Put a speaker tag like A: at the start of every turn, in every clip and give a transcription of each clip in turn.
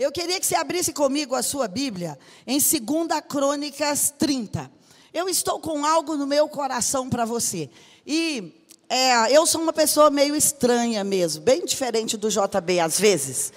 A: Eu queria que você abrisse comigo a sua Bíblia em 2 Crônicas 30. Eu estou com algo no meu coração para você. E é, eu sou uma pessoa meio estranha mesmo, bem diferente do JB às vezes.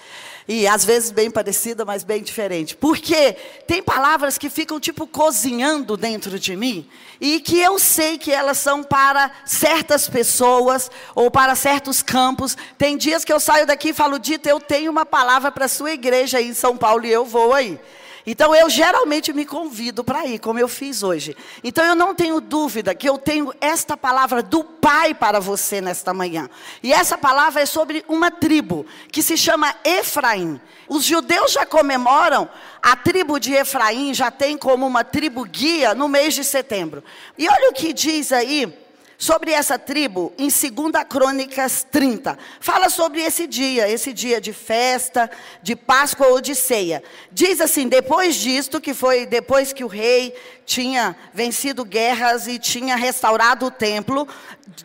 A: E às vezes bem parecida, mas bem diferente. Porque tem palavras que ficam tipo cozinhando dentro de mim e que eu sei que elas são para certas pessoas ou para certos campos. Tem dias que eu saio daqui e falo, Dita, eu tenho uma palavra para a sua igreja aí em São Paulo e eu vou aí. Então eu geralmente me convido para ir, como eu fiz hoje. Então eu não tenho dúvida que eu tenho esta palavra do Pai para você nesta manhã. E essa palavra é sobre uma tribo que se chama Efraim. Os judeus já comemoram a tribo de Efraim, já tem como uma tribo guia no mês de setembro. E olha o que diz aí sobre essa tribo em 2 Crônicas 30. Fala sobre esse dia, esse dia de festa, de Páscoa ou de ceia. Diz assim: depois disto, que foi depois que o rei tinha vencido guerras e tinha restaurado o templo,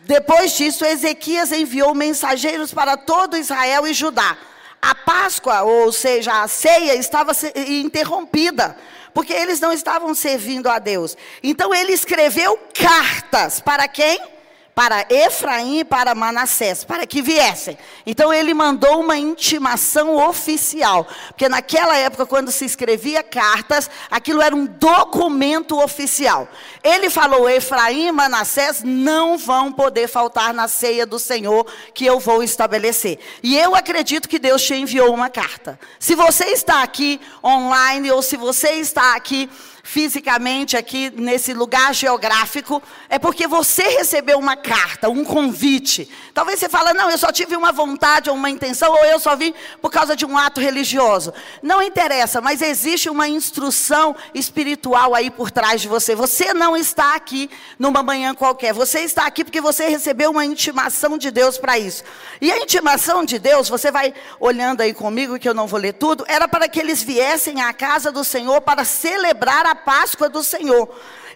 A: depois disso, Ezequias enviou mensageiros para todo Israel e Judá. A Páscoa, ou seja, a ceia, estava interrompida porque eles não estavam servindo a Deus. Então ele escreveu cartas para quem? Para Efraim e para Manassés, para que viessem. Então ele mandou uma intimação oficial, porque naquela época, quando se escrevia cartas, aquilo era um documento oficial. Ele falou: Efraim e Manassés não vão poder faltar na ceia do Senhor que eu vou estabelecer. E eu acredito que Deus te enviou uma carta. Se você está aqui online ou se você está aqui fisicamente aqui nesse lugar geográfico, é porque você recebeu uma carta, um convite. Talvez você fale, não, eu só tive uma vontade ou uma intenção, ou eu só vim por causa de um ato religioso. Não interessa, mas existe uma instrução espiritual aí por trás de você. Você não está aqui numa manhã qualquer. Você está aqui porque você recebeu uma intimação de Deus para isso. E a intimação de Deus, você vai olhando aí comigo, que eu não vou ler tudo, era para que eles viessem à casa do Senhor para celebrar a Páscoa do Senhor.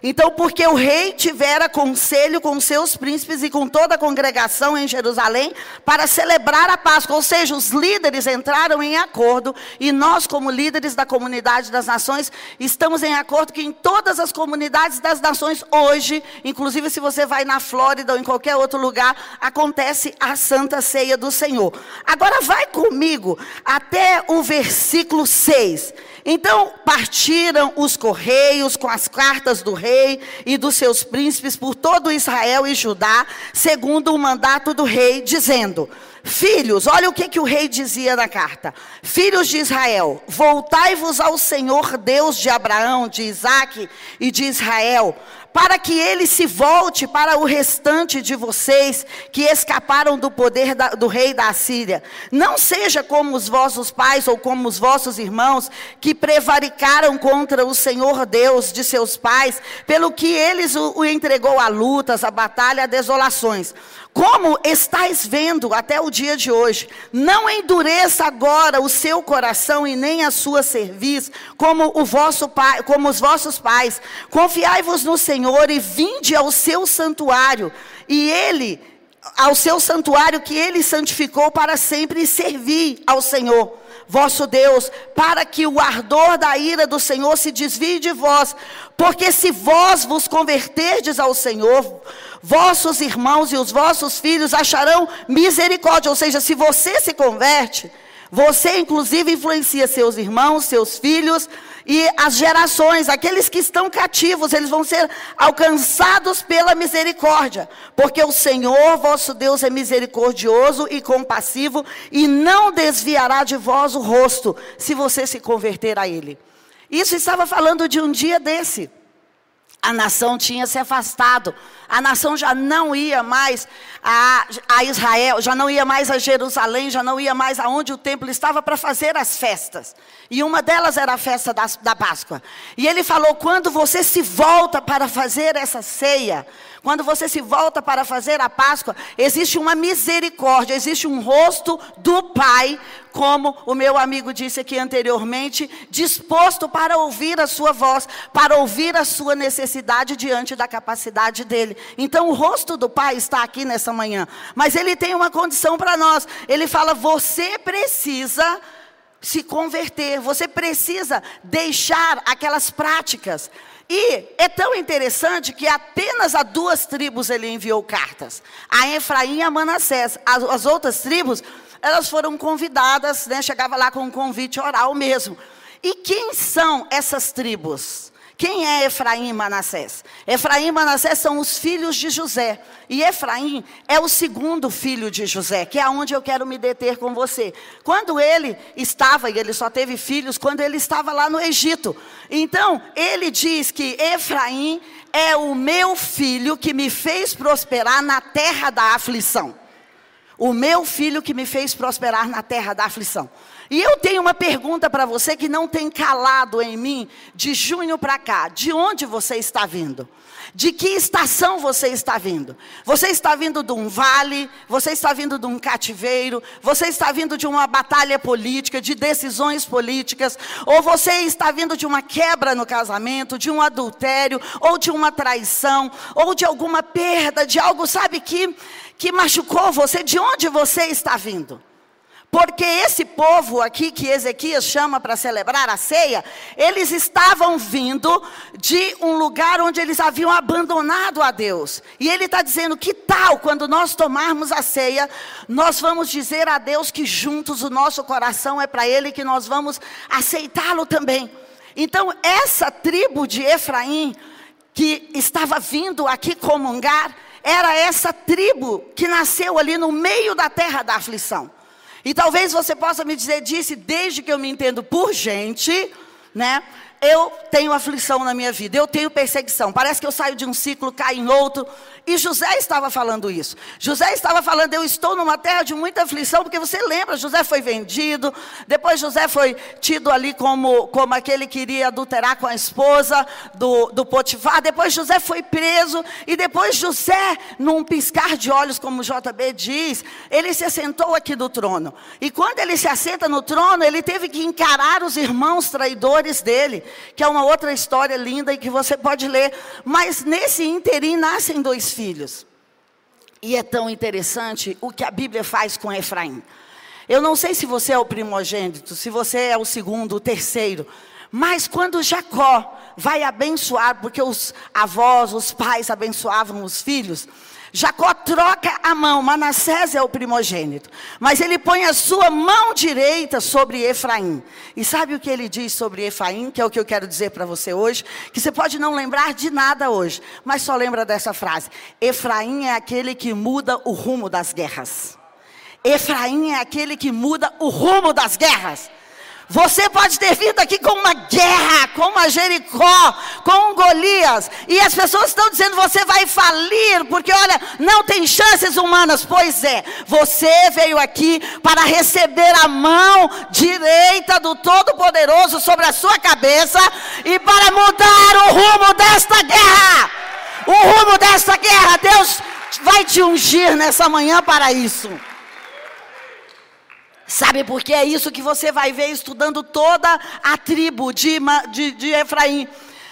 A: Então, porque o rei tivera conselho com seus príncipes e com toda a congregação em Jerusalém para celebrar a Páscoa, ou seja, os líderes entraram em acordo e nós, como líderes da comunidade das nações, estamos em acordo que em todas as comunidades das nações hoje, inclusive se você vai na Flórida ou em qualquer outro lugar, acontece a Santa Ceia do Senhor. Agora vai comigo até o versículo 6. Então partiram os correios com as cartas do rei e dos seus príncipes por todo Israel e Judá, segundo o mandato do rei, dizendo: Filhos, olha o que, que o rei dizia na carta: Filhos de Israel, voltai-vos ao Senhor Deus de Abraão, de Isaque e de Israel, para que ele se volte para o restante de vocês que escaparam do poder da, do rei da Assíria. Não seja como os vossos pais ou como os vossos irmãos que prevaricaram contra o Senhor Deus de seus pais, pelo que eles o, o entregou a lutas, a batalha, a desolações. Como estáis vendo até o dia de hoje, não endureça agora o seu coração e nem a sua cerviz, como o vosso pai, como os vossos pais. Confiai-vos no Senhor e vinde ao seu santuário, e ele ao seu santuário que ele santificou para sempre e servir ao Senhor vosso Deus, para que o ardor da ira do Senhor se desvie de vós, porque se vós vos converterdes ao Senhor, vossos irmãos e os vossos filhos acharão misericórdia. Ou seja, se você se converte, você inclusive influencia seus irmãos, seus filhos e as gerações, aqueles que estão cativos, eles vão ser alcançados pela misericórdia, porque o Senhor vosso Deus é misericordioso e compassivo e não desviará de vós o rosto, se você se converter a Ele. Isso estava falando de um dia desse. A nação tinha se afastado a nação já não ia mais a, a Israel, já não ia mais a Jerusalém, já não ia mais aonde o templo estava para fazer as festas. E uma delas era a festa da, da Páscoa. E ele falou: quando você se volta para fazer essa ceia, quando você se volta para fazer a Páscoa, existe uma misericórdia, existe um rosto do Pai, como o meu amigo disse aqui anteriormente, disposto para ouvir a sua voz, para ouvir a sua necessidade diante da capacidade dele. Então o rosto do Pai está aqui nessa manhã. Mas ele tem uma condição para nós. Ele fala: você precisa se converter, você precisa deixar aquelas práticas. E é tão interessante que apenas a duas tribos ele enviou cartas, a Efraim e a Manassés. As, as outras tribos, elas foram convidadas, né, chegava lá com um convite oral mesmo. E quem são essas tribos? Quem é Efraim e Manassés? Efraim e Manassés são os filhos de José. E Efraim é o segundo filho de José, que é onde eu quero me deter com você. Quando ele estava, e ele só teve filhos, quando ele estava lá no Egito. Então, ele diz que Efraim é o meu filho que me fez prosperar na terra da aflição. O meu filho que me fez prosperar na terra da aflição. E eu tenho uma pergunta para você que não tem calado em mim de junho para cá. De onde você está vindo? De que estação você está vindo? Você está vindo de um vale? Você está vindo de um cativeiro? Você está vindo de uma batalha política, de decisões políticas? Ou você está vindo de uma quebra no casamento, de um adultério, ou de uma traição, ou de alguma perda, de algo, sabe, que, que machucou você? De onde você está vindo? Porque esse povo aqui que Ezequias chama para celebrar a ceia, eles estavam vindo de um lugar onde eles haviam abandonado a Deus. E ele está dizendo: que tal quando nós tomarmos a ceia, nós vamos dizer a Deus que juntos o nosso coração é para Ele, que nós vamos aceitá-lo também. Então, essa tribo de Efraim, que estava vindo aqui comungar, era essa tribo que nasceu ali no meio da terra da aflição. E talvez você possa me dizer, disse, desde que eu me entendo por gente, né? eu tenho aflição na minha vida, eu tenho perseguição. Parece que eu saio de um ciclo, caio em outro. E José estava falando isso. José estava falando, eu estou numa terra de muita aflição, porque você lembra, José foi vendido, depois José foi tido ali como, como aquele que iria adulterar com a esposa do, do Potifar, depois José foi preso, e depois José, num piscar de olhos, como JB diz, ele se assentou aqui do trono. E quando ele se assenta no trono, ele teve que encarar os irmãos traidores dele que é uma outra história linda e que você pode ler. Mas nesse interim nascem dois filhos. E é tão interessante o que a Bíblia faz com Efraim. Eu não sei se você é o primogênito, se você é o segundo, o terceiro. Mas quando Jacó vai abençoar, porque os avós, os pais abençoavam os filhos, Jacó troca a mão, Manassés é o primogênito, mas ele põe a sua mão direita sobre Efraim. E sabe o que ele diz sobre Efraim, que é o que eu quero dizer para você hoje? Que você pode não lembrar de nada hoje, mas só lembra dessa frase: Efraim é aquele que muda o rumo das guerras. Efraim é aquele que muda o rumo das guerras. Você pode ter vindo aqui com uma guerra, com uma Jericó, com um Golias, e as pessoas estão dizendo você vai falir, porque olha, não tem chances humanas. Pois é, você veio aqui para receber a mão direita do Todo-Poderoso sobre a sua cabeça e para mudar o rumo desta guerra. O rumo desta guerra, Deus vai te ungir nessa manhã para isso. Sabe por que é isso que você vai ver estudando toda a tribo de, de, de Efraim.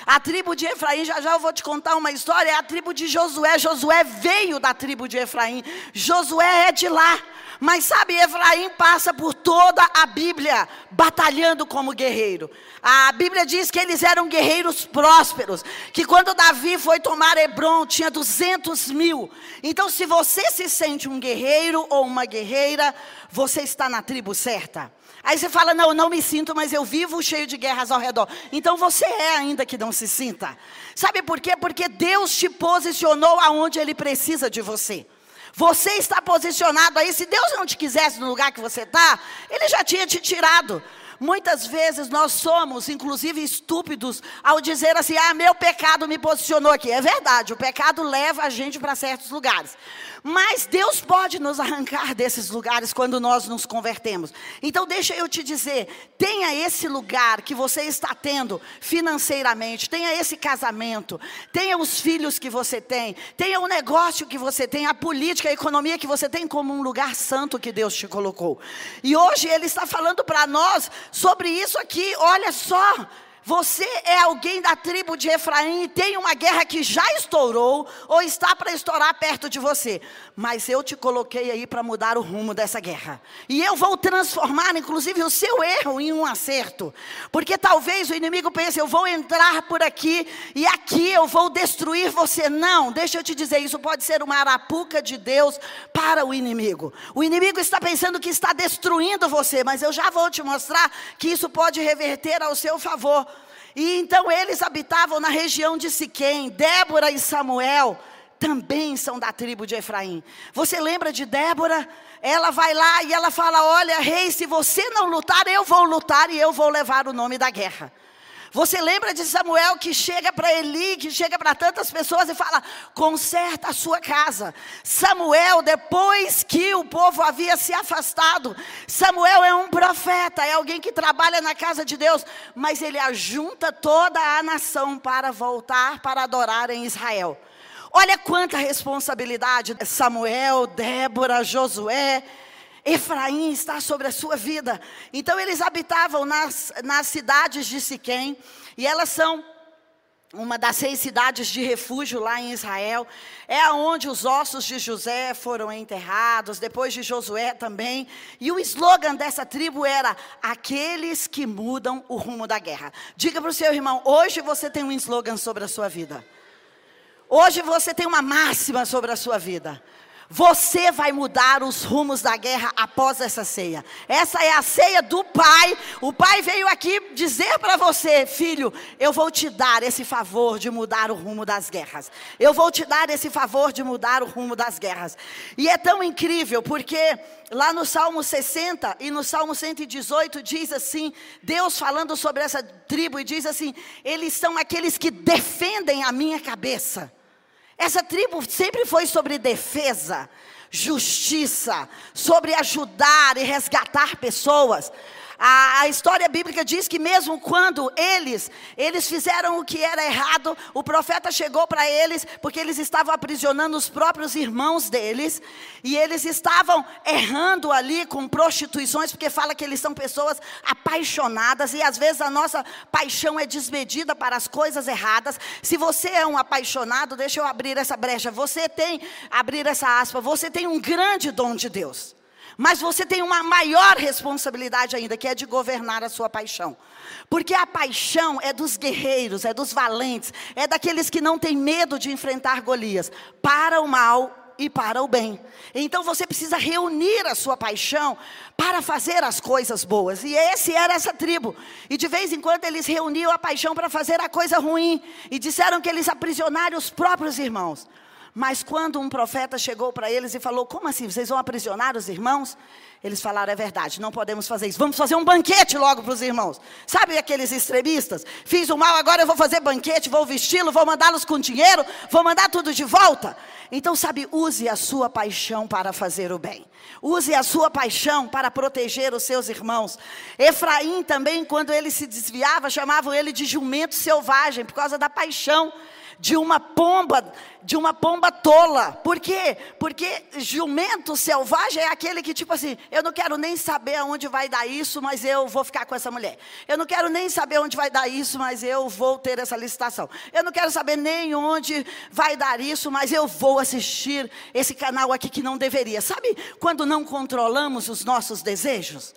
A: A tribo de Efraim, já já eu vou te contar uma história, é a tribo de Josué. Josué veio da tribo de Efraim. Josué é de lá. Mas sabe, Efraim passa por toda a Bíblia batalhando como guerreiro. A Bíblia diz que eles eram guerreiros prósperos. Que quando Davi foi tomar Hebron, tinha 200 mil. Então, se você se sente um guerreiro ou uma guerreira, você está na tribo certa. Aí você fala: Não, eu não me sinto, mas eu vivo cheio de guerras ao redor. Então você é ainda que não se sinta. Sabe por quê? Porque Deus te posicionou aonde Ele precisa de você. Você está posicionado aí. Se Deus não te quisesse no lugar que você está, Ele já tinha te tirado. Muitas vezes nós somos, inclusive, estúpidos ao dizer assim: ah, meu pecado me posicionou aqui. É verdade, o pecado leva a gente para certos lugares. Mas Deus pode nos arrancar desses lugares quando nós nos convertemos. Então, deixa eu te dizer: tenha esse lugar que você está tendo financeiramente, tenha esse casamento, tenha os filhos que você tem, tenha o negócio que você tem, a política, a economia que você tem como um lugar santo que Deus te colocou. E hoje Ele está falando para nós sobre isso aqui. Olha só. Você é alguém da tribo de Efraim e tem uma guerra que já estourou ou está para estourar perto de você. Mas eu te coloquei aí para mudar o rumo dessa guerra. E eu vou transformar, inclusive, o seu erro em um acerto. Porque talvez o inimigo pense, eu vou entrar por aqui e aqui eu vou destruir você. Não, deixa eu te dizer, isso pode ser uma arapuca de Deus para o inimigo. O inimigo está pensando que está destruindo você, mas eu já vou te mostrar que isso pode reverter ao seu favor. E então eles habitavam na região de Siquém. Débora e Samuel também são da tribo de Efraim. Você lembra de Débora? Ela vai lá e ela fala: Olha, rei, se você não lutar, eu vou lutar e eu vou levar o nome da guerra. Você lembra de Samuel que chega para Eli, que chega para tantas pessoas e fala: conserta a sua casa. Samuel, depois que o povo havia se afastado, Samuel é um profeta, é alguém que trabalha na casa de Deus, mas ele ajunta toda a nação para voltar para adorar em Israel. Olha quanta responsabilidade Samuel, Débora, Josué, Efraim está sobre a sua vida. Então eles habitavam nas, nas cidades de Siquém, e elas são uma das seis cidades de refúgio lá em Israel. É aonde os ossos de José foram enterrados, depois de Josué também. E o slogan dessa tribo era: aqueles que mudam o rumo da guerra. Diga para o seu irmão: hoje você tem um slogan sobre a sua vida. Hoje você tem uma máxima sobre a sua vida. Você vai mudar os rumos da guerra após essa ceia. Essa é a ceia do Pai. O Pai veio aqui dizer para você, filho, eu vou te dar esse favor de mudar o rumo das guerras. Eu vou te dar esse favor de mudar o rumo das guerras. E é tão incrível porque lá no Salmo 60 e no Salmo 118 diz assim: Deus falando sobre essa tribo e diz assim: eles são aqueles que defendem a minha cabeça. Essa tribo sempre foi sobre defesa, justiça, sobre ajudar e resgatar pessoas. A, a, história bíblica diz que mesmo quando eles, eles fizeram o que era errado, o profeta chegou para eles, porque eles estavam aprisionando os próprios irmãos deles, e eles estavam errando ali com prostituições, porque fala que eles são pessoas apaixonadas, e às vezes a nossa paixão é desmedida para as coisas erradas. Se você é um apaixonado, deixa eu abrir essa brecha, você tem, abrir essa aspa, você tem um grande dom de Deus. Mas você tem uma maior responsabilidade ainda, que é de governar a sua paixão. Porque a paixão é dos guerreiros, é dos valentes, é daqueles que não têm medo de enfrentar Golias, para o mal e para o bem. Então você precisa reunir a sua paixão para fazer as coisas boas. E esse era essa tribo. E de vez em quando eles reuniam a paixão para fazer a coisa ruim e disseram que eles aprisionaram os próprios irmãos. Mas quando um profeta chegou para eles e falou: Como assim? Vocês vão aprisionar os irmãos? Eles falaram: É verdade, não podemos fazer isso. Vamos fazer um banquete logo para os irmãos. Sabe aqueles extremistas? Fiz o mal, agora eu vou fazer banquete, vou vesti-lo, vou mandá-los com dinheiro, vou mandar tudo de volta. Então, sabe, use a sua paixão para fazer o bem. Use a sua paixão para proteger os seus irmãos. Efraim também, quando ele se desviava, chamavam ele de jumento selvagem, por causa da paixão de uma pomba, de uma pomba tola. Por quê? Porque jumento selvagem é aquele que tipo assim, eu não quero nem saber aonde vai dar isso, mas eu vou ficar com essa mulher. Eu não quero nem saber onde vai dar isso, mas eu vou ter essa licitação. Eu não quero saber nem onde vai dar isso, mas eu vou assistir esse canal aqui que não deveria. Sabe quando não controlamos os nossos desejos?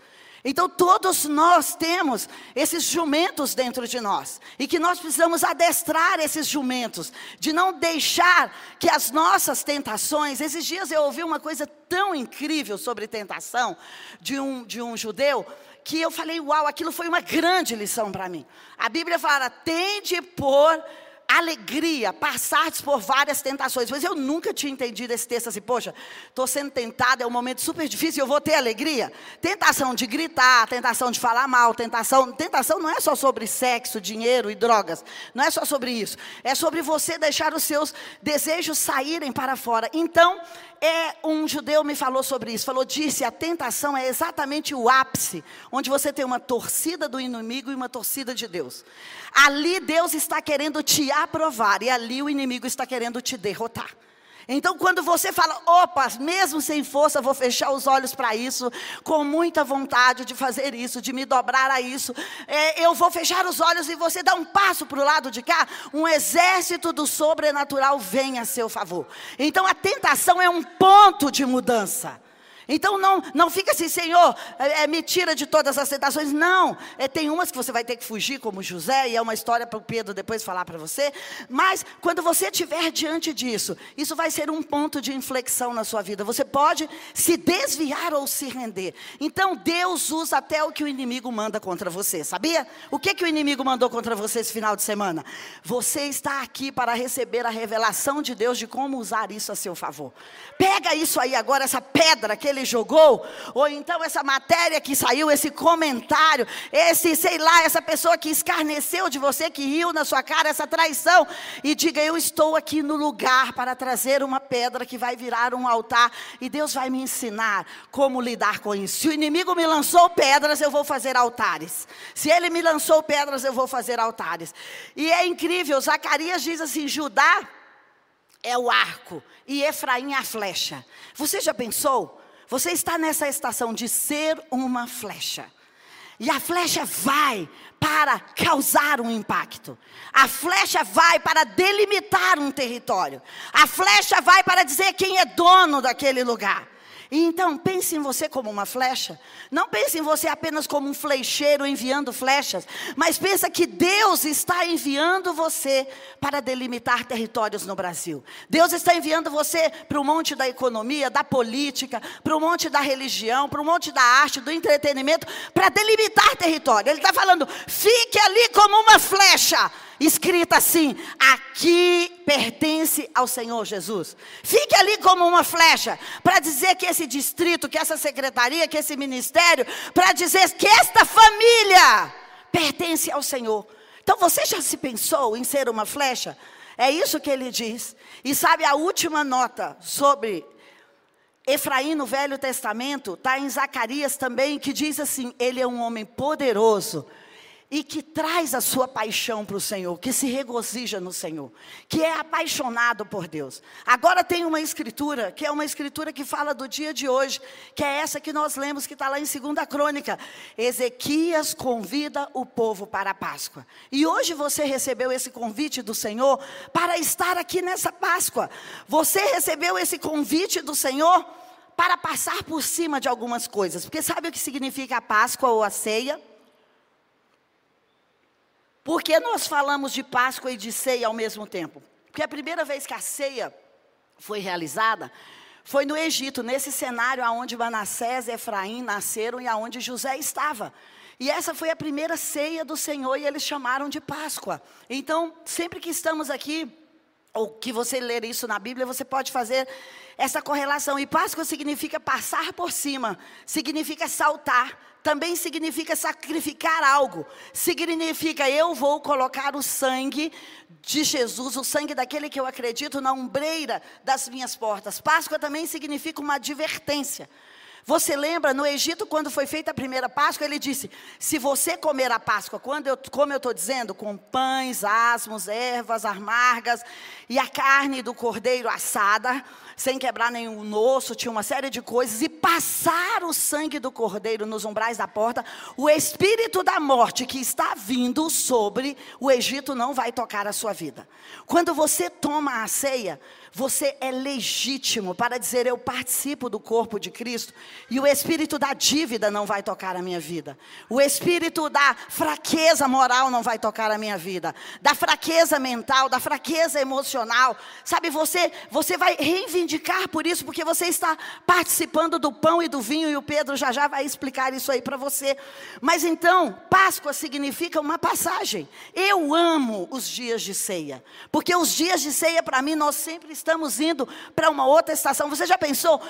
A: Então todos nós temos esses jumentos dentro de nós e que nós precisamos adestrar esses jumentos, de não deixar que as nossas tentações. Esses dias eu ouvi uma coisa tão incrível sobre tentação de um, de um judeu que eu falei, uau, aquilo foi uma grande lição para mim. A Bíblia fala: tende por alegria, passardes por várias tentações. Mas eu nunca tinha entendido esse texto assim, poxa, estou sendo tentado, é um momento super difícil, eu vou ter alegria. Tentação de gritar, tentação de falar mal, tentação. Tentação não é só sobre sexo, dinheiro e drogas. Não é só sobre isso. É sobre você deixar os seus desejos saírem para fora. Então, é um judeu me falou sobre isso. Falou, disse, a tentação é exatamente o ápice, onde você tem uma torcida do inimigo e uma torcida de Deus. Ali Deus está querendo te aprovar e ali o inimigo está querendo te derrotar. Então, quando você fala, opa, mesmo sem força, vou fechar os olhos para isso, com muita vontade de fazer isso, de me dobrar a isso, é, eu vou fechar os olhos e você dá um passo para o lado de cá, um exército do sobrenatural vem a seu favor. Então, a tentação é um ponto de mudança. Então não, não fica assim, Senhor, é, é, me tira de todas as tentações. Não, é, tem umas que você vai ter que fugir, como José, e é uma história para o Pedro depois falar para você. Mas quando você estiver diante disso, isso vai ser um ponto de inflexão na sua vida. Você pode se desviar ou se render. Então Deus usa até o que o inimigo manda contra você, sabia? O que, que o inimigo mandou contra você esse final de semana? Você está aqui para receber a revelação de Deus de como usar isso a seu favor. Pega isso aí agora, essa pedra que ele ele jogou, ou então essa matéria que saiu, esse comentário, esse, sei lá, essa pessoa que escarneceu de você, que riu na sua cara, essa traição, e diga: Eu estou aqui no lugar para trazer uma pedra que vai virar um altar, e Deus vai me ensinar como lidar com isso. Se o inimigo me lançou pedras, eu vou fazer altares. Se ele me lançou pedras, eu vou fazer altares. E é incrível, Zacarias diz assim: Judá é o arco e Efraim a flecha. Você já pensou? Você está nessa estação de ser uma flecha. E a flecha vai para causar um impacto. A flecha vai para delimitar um território. A flecha vai para dizer quem é dono daquele lugar. E então, pense em você como uma flecha. Não pense em você apenas como um flecheiro enviando flechas, mas pensa que Deus está enviando você para delimitar territórios no Brasil. Deus está enviando você para o monte da economia, da política, para o monte da religião, para o monte da arte, do entretenimento, para delimitar território. Ele está falando: fique ali como uma flecha escrita assim: aqui pertence ao Senhor Jesus. Fique ali como uma flecha, para dizer que esse distrito, que essa secretaria, que esse ministério, para dizer que esta família pertence ao Senhor. Então você já se pensou em ser uma flecha? É isso que ele diz. E sabe a última nota sobre Efraim no Velho Testamento, está em Zacarias também, que diz assim: ele é um homem poderoso e que traz a sua paixão para o Senhor, que se regozija no Senhor, que é apaixonado por Deus. Agora tem uma escritura, que é uma escritura que fala do dia de hoje, que é essa que nós lemos, que está lá em 2 Crônica. Ezequias convida o povo para a Páscoa. E hoje você recebeu esse convite do Senhor para estar aqui nessa Páscoa. Você recebeu esse convite do Senhor para passar por cima de algumas coisas. Porque sabe o que significa a Páscoa ou a ceia? Por que nós falamos de Páscoa e de ceia ao mesmo tempo? Porque a primeira vez que a ceia foi realizada foi no Egito, nesse cenário onde Manassés e Efraim nasceram e aonde José estava. E essa foi a primeira ceia do Senhor e eles chamaram de Páscoa. Então, sempre que estamos aqui, ou que você ler isso na Bíblia, você pode fazer essa correlação. E Páscoa significa passar por cima, significa saltar, também significa sacrificar algo. Significa eu vou colocar o sangue de Jesus, o sangue daquele que eu acredito, na umbreira das minhas portas. Páscoa também significa uma advertência. Você lembra, no Egito, quando foi feita a primeira Páscoa, ele disse: se você comer a Páscoa, quando eu, como eu estou dizendo, com pães, asmos, ervas amargas e a carne do cordeiro assada, sem quebrar nenhum osso, tinha uma série de coisas, e passar o sangue do cordeiro nos umbrais da porta, o espírito da morte que está vindo sobre o Egito não vai tocar a sua vida. Quando você toma a ceia, você é legítimo para dizer: Eu participo do corpo de Cristo, e o espírito da dívida não vai tocar a minha vida, o espírito da fraqueza moral não vai tocar a minha vida, da fraqueza mental, da fraqueza emocional. Sabe, você, você vai reivindicar por isso, porque você está participando do pão e do vinho, e o Pedro já já vai explicar isso aí para você. Mas então, Páscoa significa uma passagem. Eu amo os dias de ceia, porque os dias de ceia, para mim, nós sempre estamos estamos indo para uma outra estação. Você já pensou?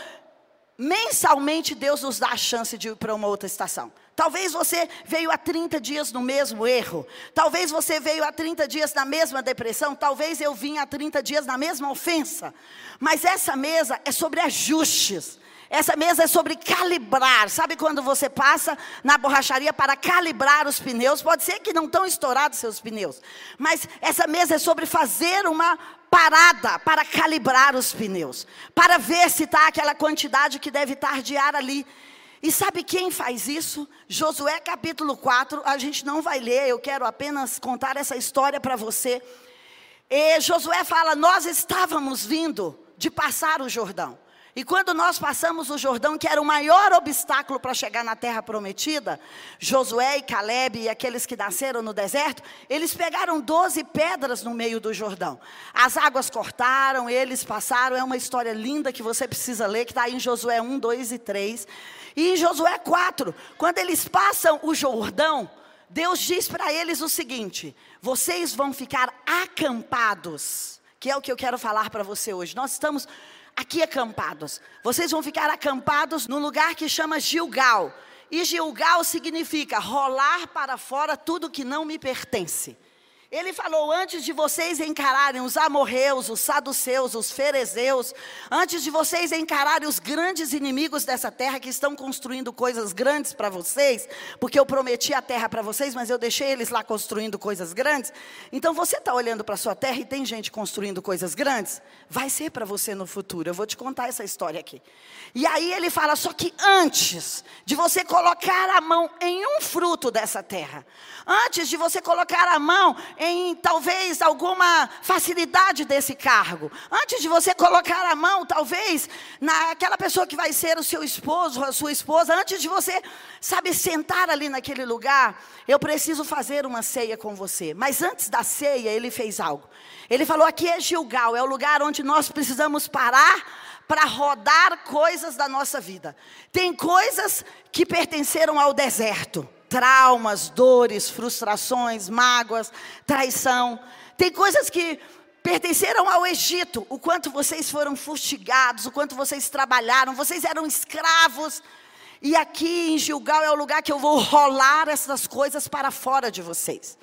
A: Mensalmente Deus nos dá a chance de ir para uma outra estação. Talvez você veio há 30 dias no mesmo erro. Talvez você veio há 30 dias na mesma depressão. Talvez eu vim há 30 dias na mesma ofensa. Mas essa mesa é sobre ajustes. Essa mesa é sobre calibrar. Sabe quando você passa na borracharia para calibrar os pneus? Pode ser que não estão estourados seus pneus, mas essa mesa é sobre fazer uma parada para calibrar os pneus, para ver se está aquela quantidade que deve estar de ar ali. E sabe quem faz isso? Josué capítulo 4, a gente não vai ler, eu quero apenas contar essa história para você. E Josué fala: Nós estávamos vindo de passar o Jordão. E quando nós passamos o Jordão, que era o maior obstáculo para chegar na terra prometida, Josué e Caleb e aqueles que nasceram no deserto, eles pegaram 12 pedras no meio do Jordão. As águas cortaram, eles passaram. É uma história linda que você precisa ler, que está em Josué 1, 2 e 3. E em Josué 4, quando eles passam o Jordão, Deus diz para eles o seguinte: vocês vão ficar acampados, que é o que eu quero falar para você hoje. Nós estamos aqui acampados. Vocês vão ficar acampados num lugar que chama Gilgal. E Gilgal significa rolar para fora tudo que não me pertence. Ele falou: antes de vocês encararem os amorreus, os saduceus, os ferezeus, antes de vocês encararem os grandes inimigos dessa terra que estão construindo coisas grandes para vocês, porque eu prometi a terra para vocês, mas eu deixei eles lá construindo coisas grandes. Então você está olhando para a sua terra e tem gente construindo coisas grandes? Vai ser para você no futuro. Eu vou te contar essa história aqui. E aí ele fala: só que antes de você colocar a mão em um fruto dessa terra, antes de você colocar a mão em talvez alguma facilidade desse cargo. Antes de você colocar a mão, talvez, naquela pessoa que vai ser o seu esposo, a sua esposa, antes de você, sabe, sentar ali naquele lugar, eu preciso fazer uma ceia com você. Mas antes da ceia, ele fez algo. Ele falou: aqui é Gilgal, é o lugar onde nós precisamos parar para rodar coisas da nossa vida. Tem coisas que pertenceram ao deserto traumas, dores, frustrações, mágoas, traição. Tem coisas que pertenceram ao Egito, o quanto vocês foram fustigados, o quanto vocês trabalharam, vocês eram escravos. E aqui em Gilgal é o lugar que eu vou rolar essas coisas para fora de vocês.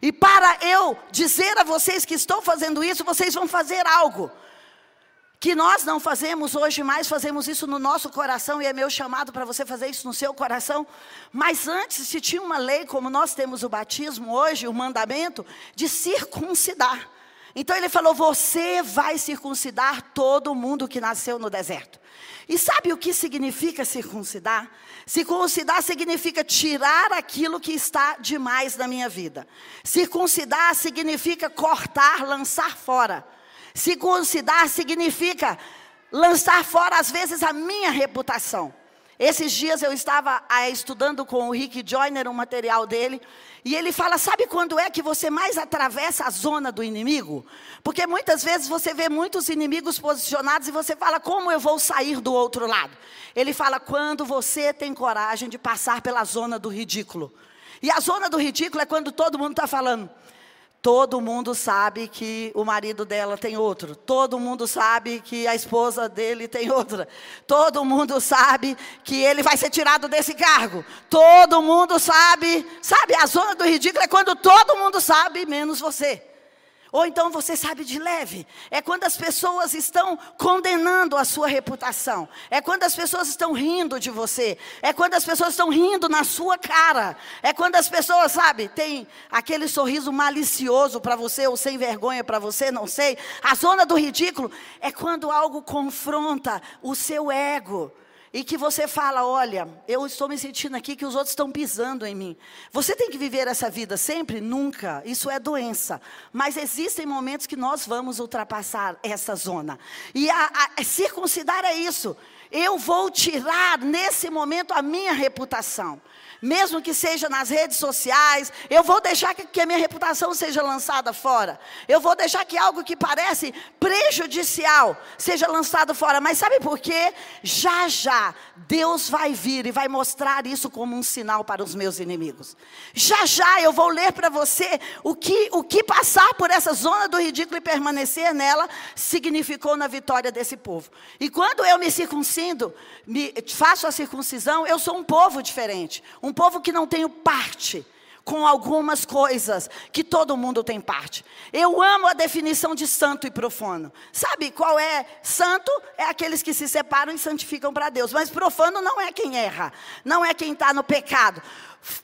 A: E para eu dizer a vocês que estou fazendo isso, vocês vão fazer algo que nós não fazemos hoje mais, fazemos isso no nosso coração, e é meu chamado para você fazer isso no seu coração. Mas antes, se tinha uma lei, como nós temos o batismo hoje, o mandamento, de circuncidar. Então ele falou: Você vai circuncidar todo mundo que nasceu no deserto. E sabe o que significa circuncidar? Circuncidar significa tirar aquilo que está demais na minha vida. Circuncidar significa cortar, lançar fora. Circuncidar significa lançar fora, às vezes, a minha reputação. Esses dias eu estava ah, estudando com o Rick Joyner um material dele, e ele fala: sabe quando é que você mais atravessa a zona do inimigo? Porque muitas vezes você vê muitos inimigos posicionados e você fala: como eu vou sair do outro lado? Ele fala: quando você tem coragem de passar pela zona do ridículo. E a zona do ridículo é quando todo mundo está falando: Todo mundo sabe que o marido dela tem outro. Todo mundo sabe que a esposa dele tem outra. Todo mundo sabe que ele vai ser tirado desse cargo. Todo mundo sabe. Sabe, a zona do ridículo é quando todo mundo sabe, menos você. Ou então você sabe de leve. É quando as pessoas estão condenando a sua reputação. É quando as pessoas estão rindo de você. É quando as pessoas estão rindo na sua cara. É quando as pessoas, sabe, tem aquele sorriso malicioso para você ou sem vergonha para você, não sei. A zona do ridículo é quando algo confronta o seu ego e que você fala: olha, eu estou me sentindo aqui que os outros estão pisando em mim. Você tem que viver essa vida sempre? Nunca. Isso é doença. Mas existem momentos que nós vamos ultrapassar essa zona. E a, a, circuncidar é isso. Eu vou tirar nesse momento a minha reputação mesmo que seja nas redes sociais, eu vou deixar que, que a minha reputação seja lançada fora. Eu vou deixar que algo que parece prejudicial seja lançado fora. Mas sabe por quê? Já já Deus vai vir e vai mostrar isso como um sinal para os meus inimigos. Já já eu vou ler para você o que, o que passar por essa zona do ridículo e permanecer nela significou na vitória desse povo. E quando eu me circuncido, me, faço a circuncisão, eu sou um povo diferente. Um povo que não tenho parte com algumas coisas que todo mundo tem parte. Eu amo a definição de santo e profano. Sabe qual é? Santo é aqueles que se separam e santificam para Deus, mas profano não é quem erra, não é quem está no pecado.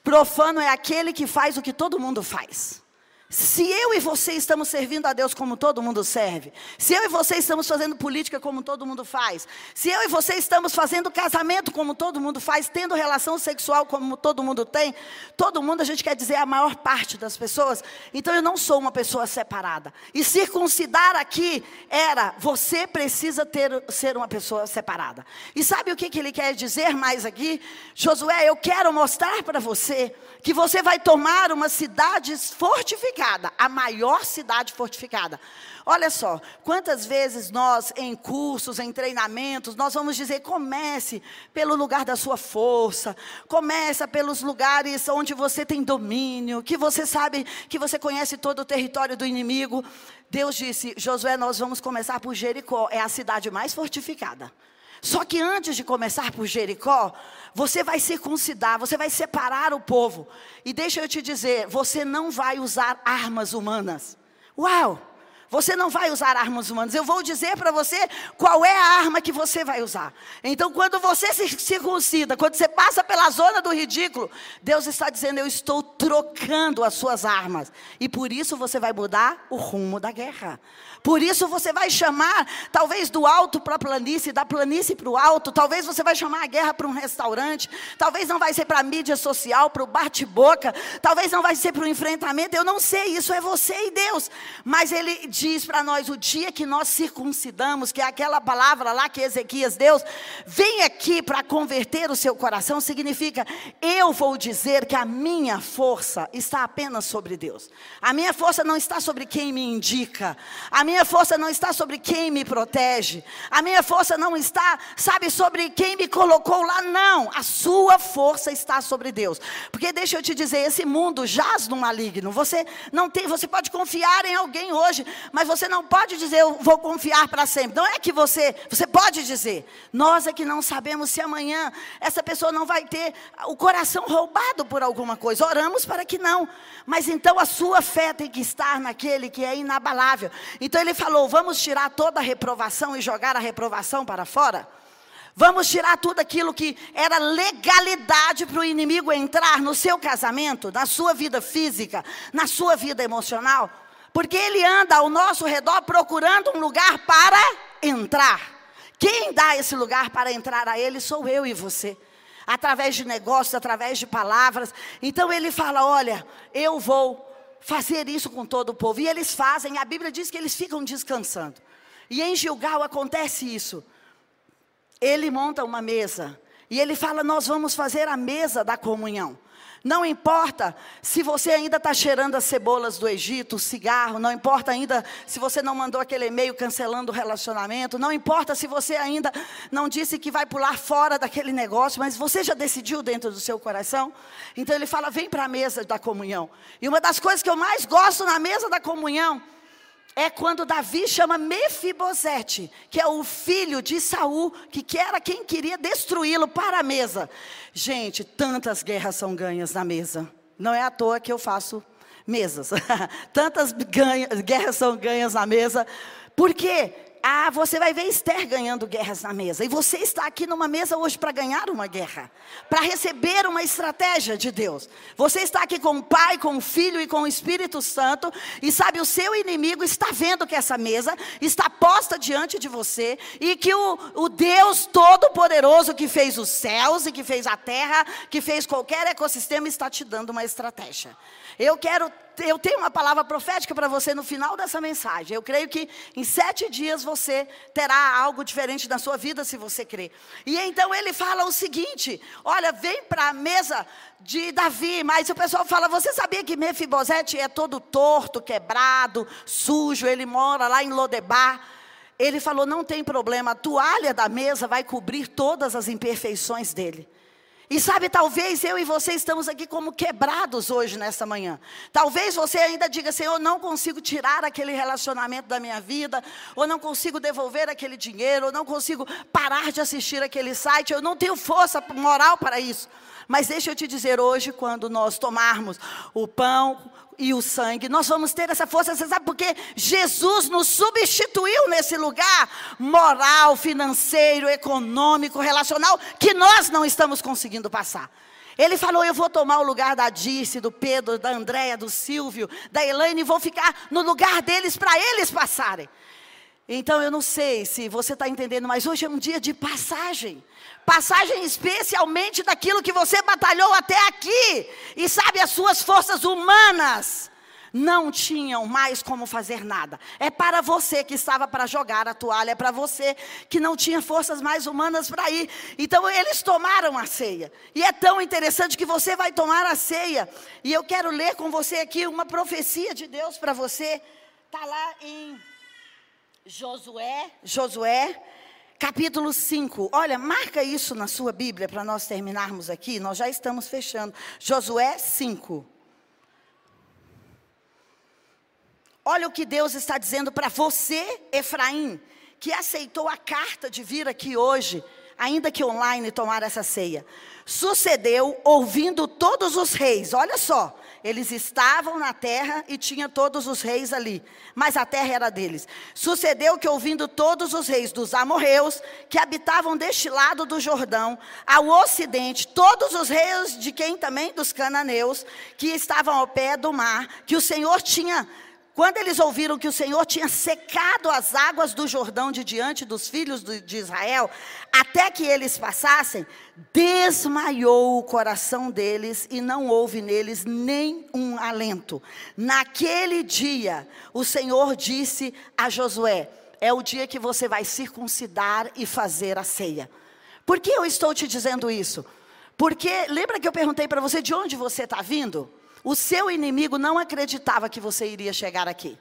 A: Profano é aquele que faz o que todo mundo faz. Se eu e você estamos servindo a Deus como todo mundo serve, se eu e você estamos fazendo política como todo mundo faz, se eu e você estamos fazendo casamento como todo mundo faz, tendo relação sexual como todo mundo tem, todo mundo a gente quer dizer a maior parte das pessoas, então eu não sou uma pessoa separada. E circuncidar aqui era você precisa ter, ser uma pessoa separada. E sabe o que, que ele quer dizer mais aqui? Josué, eu quero mostrar para você que você vai tomar uma cidade fortificada, a maior cidade fortificada. Olha só, quantas vezes nós, em cursos, em treinamentos, nós vamos dizer: comece pelo lugar da sua força, começa pelos lugares onde você tem domínio, que você sabe, que você conhece todo o território do inimigo. Deus disse: Josué, nós vamos começar por Jericó, é a cidade mais fortificada. Só que antes de começar por Jericó, você vai circuncidar, você vai separar o povo. E deixa eu te dizer, você não vai usar armas humanas. Uau! Você não vai usar armas humanas. Eu vou dizer para você qual é a arma que você vai usar. Então, quando você se circuncida, quando você passa pela zona do ridículo, Deus está dizendo: Eu estou trocando as suas armas. E por isso você vai mudar o rumo da guerra. Por isso você vai chamar, talvez do alto para a planície, da planície para o alto. Talvez você vai chamar a guerra para um restaurante. Talvez não vai ser para a mídia social, para o bate-boca. Talvez não vai ser para o enfrentamento. Eu não sei, isso é você e Deus. Mas Ele diz para nós: o dia que nós circuncidamos, que é aquela palavra lá que Ezequias Deus, vem aqui para converter o seu coração, significa: eu vou dizer que a minha força está apenas sobre Deus. A minha força não está sobre quem me indica. A minha força não está sobre quem me protege. A minha força não está, sabe, sobre quem me colocou lá. Não. A sua força está sobre Deus. Porque deixa eu te dizer, esse mundo jaz no maligno. Você não tem, você pode confiar em alguém hoje, mas você não pode dizer eu vou confiar para sempre. Não é que você, você pode dizer. Nós é que não sabemos se amanhã essa pessoa não vai ter o coração roubado por alguma coisa. Oramos para que não. Mas então a sua fé tem que estar naquele que é inabalável. Então ele falou: vamos tirar toda a reprovação e jogar a reprovação para fora? Vamos tirar tudo aquilo que era legalidade para o inimigo entrar no seu casamento, na sua vida física, na sua vida emocional? Porque ele anda ao nosso redor procurando um lugar para entrar. Quem dá esse lugar para entrar a ele sou eu e você através de negócios, através de palavras. Então ele fala: Olha, eu vou fazer isso com todo o povo. E eles fazem, a Bíblia diz que eles ficam descansando. E em Gilgal acontece isso. Ele monta uma mesa e ele fala: Nós vamos fazer a mesa da comunhão. Não importa se você ainda está cheirando as cebolas do Egito, o cigarro, não importa ainda se você não mandou aquele e-mail cancelando o relacionamento, não importa se você ainda não disse que vai pular fora daquele negócio, mas você já decidiu dentro do seu coração. Então ele fala: vem para a mesa da comunhão. E uma das coisas que eu mais gosto na mesa da comunhão é quando Davi chama Mefibosete, que é o filho de Saul, que era quem queria destruí-lo para a mesa. Gente, tantas guerras são ganhas na mesa. Não é à toa que eu faço mesas. tantas ganha, guerras são ganhas na mesa. Por quê? Ah, você vai ver Esther ganhando guerras na mesa. E você está aqui numa mesa hoje para ganhar uma guerra, para receber uma estratégia de Deus. Você está aqui com o Pai, com o Filho e com o Espírito Santo. E sabe, o seu inimigo está vendo que essa mesa está posta diante de você. E que o, o Deus Todo-Poderoso que fez os céus e que fez a terra, que fez qualquer ecossistema, está te dando uma estratégia. Eu quero, eu tenho uma palavra profética para você no final dessa mensagem. Eu creio que em sete dias você terá algo diferente na sua vida, se você crer. E então ele fala o seguinte: olha, vem para a mesa de Davi, mas o pessoal fala: você sabia que Mefibosete é todo torto, quebrado, sujo, ele mora lá em Lodebar. Ele falou: não tem problema, a toalha da mesa vai cobrir todas as imperfeições dele. E sabe, talvez eu e você estamos aqui como quebrados hoje nessa manhã. Talvez você ainda diga assim: eu não consigo tirar aquele relacionamento da minha vida, ou não consigo devolver aquele dinheiro, ou não consigo parar de assistir aquele site, eu não tenho força moral para isso. Mas deixa eu te dizer hoje, quando nós tomarmos o pão e o sangue, nós vamos ter essa força. Você sabe por quê? Jesus nos substituiu nesse lugar moral, financeiro, econômico, relacional, que nós não estamos conseguindo passar. Ele falou: Eu vou tomar o lugar da Dirce, do Pedro, da Andréia, do Silvio, da Elaine, e vou ficar no lugar deles para eles passarem. Então eu não sei se você está entendendo, mas hoje é um dia de passagem. Passagem especialmente daquilo que você batalhou até aqui. E sabe, as suas forças humanas não tinham mais como fazer nada. É para você que estava para jogar a toalha, é para você que não tinha forças mais humanas para ir. Então eles tomaram a ceia. E é tão interessante que você vai tomar a ceia. E eu quero ler com você aqui uma profecia de Deus para você. Está lá em Josué, Josué, capítulo 5. Olha, marca isso na sua Bíblia para nós terminarmos aqui. Nós já estamos fechando. Josué 5. Olha o que Deus está dizendo para você, Efraim, que aceitou a carta de vir aqui hoje, ainda que online, tomar essa ceia. Sucedeu ouvindo todos os reis, olha só, eles estavam na terra e tinha todos os reis ali, mas a terra era deles. Sucedeu que ouvindo todos os reis dos amorreus que habitavam deste lado do Jordão, ao ocidente, todos os reis de quem também dos cananeus que estavam ao pé do mar, que o Senhor tinha quando eles ouviram que o Senhor tinha secado as águas do Jordão de diante dos filhos de Israel, até que eles passassem, desmaiou o coração deles e não houve neles nem um alento. Naquele dia, o Senhor disse a Josué: É o dia que você vai circuncidar e fazer a ceia. Por que eu estou te dizendo isso? Porque lembra que eu perguntei para você de onde você está vindo? O seu inimigo não acreditava que você iria chegar aqui.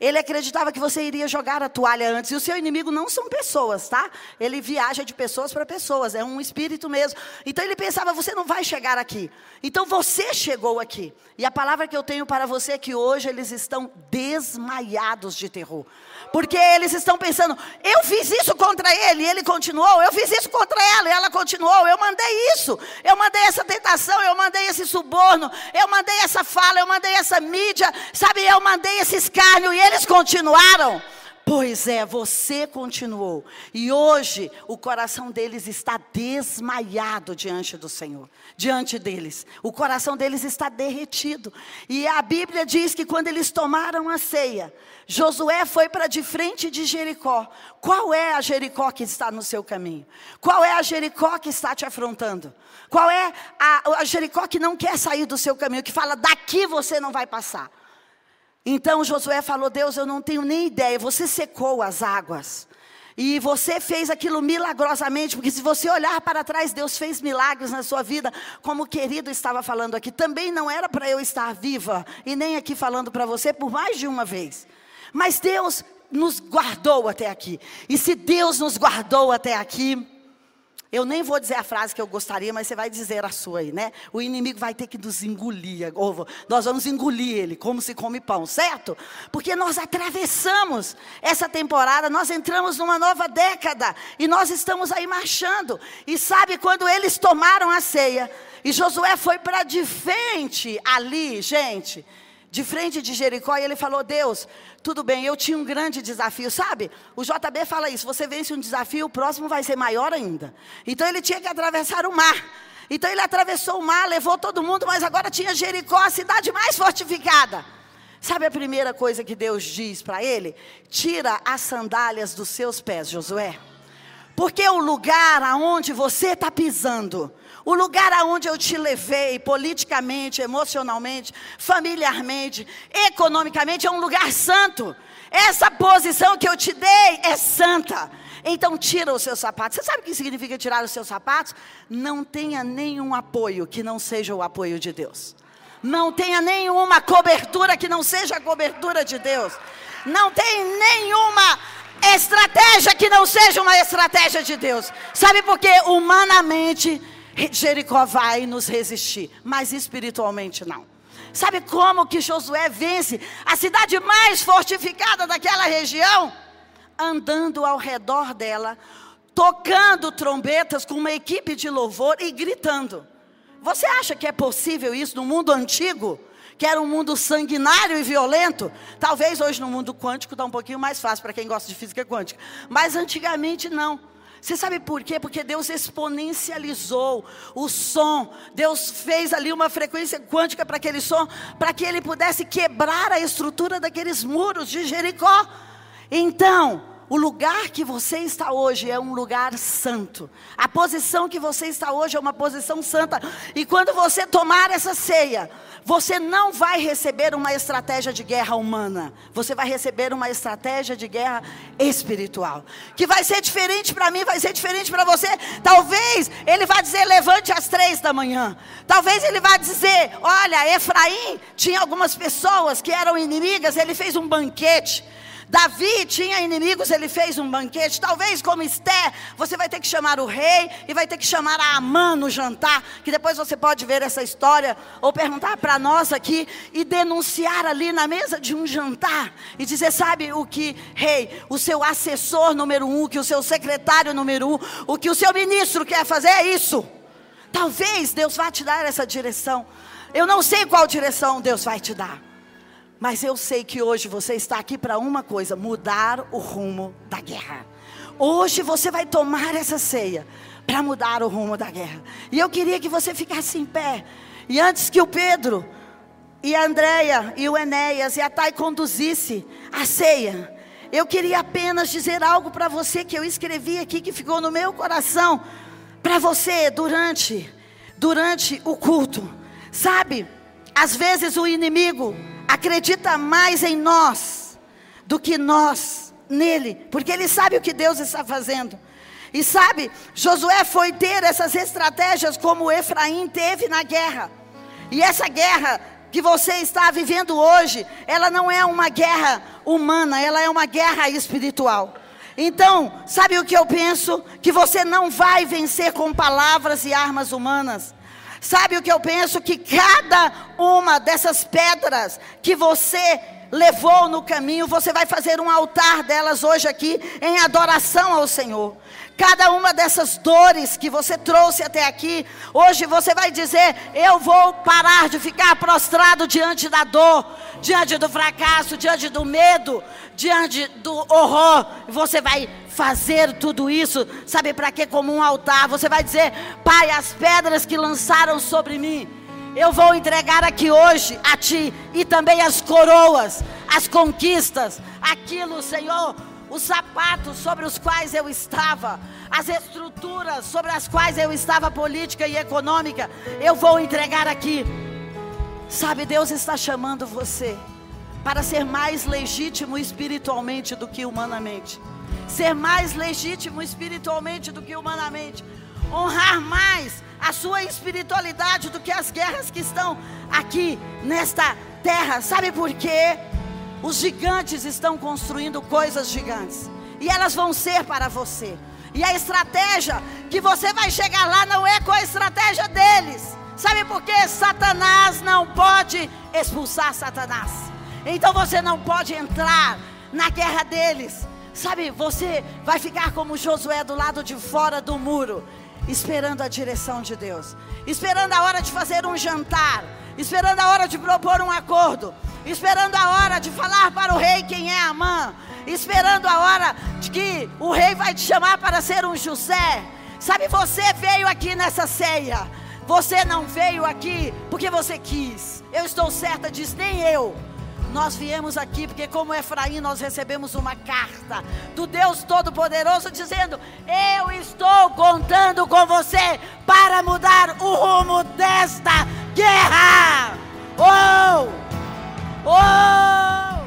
A: Ele acreditava que você iria jogar a toalha antes. E o seu inimigo não são pessoas, tá? Ele viaja de pessoas para pessoas, é um espírito mesmo. Então ele pensava, você não vai chegar aqui. Então você chegou aqui. E a palavra que eu tenho para você é que hoje eles estão desmaiados de terror. Porque eles estão pensando, eu fiz isso contra ele, e ele continuou, eu fiz isso contra ela, e ela continuou, eu mandei isso, eu mandei essa tentação, eu mandei esse suborno, eu mandei essa fala, eu mandei essa mídia, sabe, eu mandei esse escárnio, e eles continuaram. Pois é, você continuou. E hoje o coração deles está desmaiado diante do Senhor, diante deles. O coração deles está derretido. E a Bíblia diz que quando eles tomaram a ceia, Josué foi para de frente de Jericó. Qual é a Jericó que está no seu caminho? Qual é a Jericó que está te afrontando? Qual é a, a Jericó que não quer sair do seu caminho, que fala daqui você não vai passar? Então Josué falou: Deus, eu não tenho nem ideia. Você secou as águas. E você fez aquilo milagrosamente, porque se você olhar para trás, Deus fez milagres na sua vida, como o querido estava falando aqui. Também não era para eu estar viva, e nem aqui falando para você por mais de uma vez. Mas Deus nos guardou até aqui. E se Deus nos guardou até aqui, eu nem vou dizer a frase que eu gostaria, mas você vai dizer a sua aí, né? O inimigo vai ter que nos engolir. Ou nós vamos engolir ele, como se come pão, certo? Porque nós atravessamos essa temporada, nós entramos numa nova década e nós estamos aí marchando. E sabe quando eles tomaram a ceia e Josué foi para de frente ali, gente de frente de Jericó, e ele falou: Deus, tudo bem, eu tinha um grande desafio, sabe? O JB fala isso: você vence um desafio, o próximo vai ser maior ainda. Então ele tinha que atravessar o mar. Então ele atravessou o mar, levou todo mundo, mas agora tinha Jericó, a cidade mais fortificada. Sabe a primeira coisa que Deus diz para ele? Tira as sandálias dos seus pés, Josué. Porque o lugar aonde você está pisando o lugar aonde eu te levei, politicamente, emocionalmente, familiarmente, economicamente, é um lugar santo. Essa posição que eu te dei é santa. Então tira os seus sapatos. Você sabe o que significa tirar os seus sapatos? Não tenha nenhum apoio que não seja o apoio de Deus. Não tenha nenhuma cobertura que não seja a cobertura de Deus. Não tem nenhuma estratégia que não seja uma estratégia de Deus. Sabe por quê? Humanamente Jericó vai nos resistir, mas espiritualmente não. Sabe como que Josué vence a cidade mais fortificada daquela região? Andando ao redor dela, tocando trombetas com uma equipe de louvor e gritando. Você acha que é possível isso no mundo antigo? Que era um mundo sanguinário e violento? Talvez hoje no mundo quântico está um pouquinho mais fácil para quem gosta de física quântica. Mas antigamente não. Você sabe por quê? Porque Deus exponencializou o som. Deus fez ali uma frequência quântica para aquele som, para que ele pudesse quebrar a estrutura daqueles muros de Jericó. Então, o lugar que você está hoje é um lugar santo. A posição que você está hoje é uma posição santa. E quando você tomar essa ceia, você não vai receber uma estratégia de guerra humana. Você vai receber uma estratégia de guerra espiritual. Que vai ser diferente para mim, vai ser diferente para você. Talvez ele vá dizer: levante às três da manhã. Talvez ele vá dizer: olha, Efraim tinha algumas pessoas que eram inimigas, ele fez um banquete. Davi tinha inimigos, ele fez um banquete. Talvez, como Esté, você vai ter que chamar o rei e vai ter que chamar a Amã no jantar. Que depois você pode ver essa história ou perguntar para nós aqui e denunciar ali na mesa de um jantar e dizer: sabe o que, rei, o seu assessor número um, que o seu secretário número um, o que o seu ministro quer fazer é isso. Talvez Deus vá te dar essa direção. Eu não sei qual direção Deus vai te dar. Mas eu sei que hoje você está aqui para uma coisa: mudar o rumo da guerra. Hoje você vai tomar essa ceia para mudar o rumo da guerra. E eu queria que você ficasse em pé. E antes que o Pedro e a Andréia e o Enéas e a Thay conduzisse a ceia, eu queria apenas dizer algo para você que eu escrevi aqui que ficou no meu coração para você durante durante o culto. Sabe? Às vezes o inimigo acredita mais em nós do que nós nele, porque ele sabe o que Deus está fazendo. E sabe, Josué foi ter essas estratégias como Efraim teve na guerra. E essa guerra que você está vivendo hoje, ela não é uma guerra humana, ela é uma guerra espiritual. Então, sabe o que eu penso? Que você não vai vencer com palavras e armas humanas. Sabe o que eu penso? Que cada uma dessas pedras que você levou no caminho, você vai fazer um altar delas hoje aqui em adoração ao Senhor. Cada uma dessas dores que você trouxe até aqui, hoje você vai dizer: Eu vou parar de ficar prostrado diante da dor, diante do fracasso, diante do medo, diante do horror. Você vai fazer tudo isso, sabe para quê? Como um altar. Você vai dizer: Pai, as pedras que lançaram sobre mim, eu vou entregar aqui hoje a Ti, e também as coroas, as conquistas, aquilo, Senhor os sapatos sobre os quais eu estava, as estruturas sobre as quais eu estava política e econômica, eu vou entregar aqui. Sabe, Deus está chamando você para ser mais legítimo espiritualmente do que humanamente. Ser mais legítimo espiritualmente do que humanamente. Honrar mais a sua espiritualidade do que as guerras que estão aqui nesta terra. Sabe por quê? Os gigantes estão construindo coisas gigantes. E elas vão ser para você. E a estratégia que você vai chegar lá não é com a estratégia deles. Sabe por quê? Satanás não pode expulsar Satanás. Então você não pode entrar na guerra deles. Sabe, você vai ficar como Josué do lado de fora do muro, esperando a direção de Deus, esperando a hora de fazer um jantar, esperando a hora de propor um acordo, esperando a hora de falar para o rei quem é Amã, esperando a hora de que o rei vai te chamar para ser um José. Sabe, você veio aqui nessa ceia. Você não veio aqui porque você quis. Eu estou certa disso, nem eu. Nós viemos aqui porque, como Efraim, nós recebemos uma carta do Deus Todo-Poderoso dizendo: Eu estou contando com você para mudar o rumo desta guerra. Oh! Oh!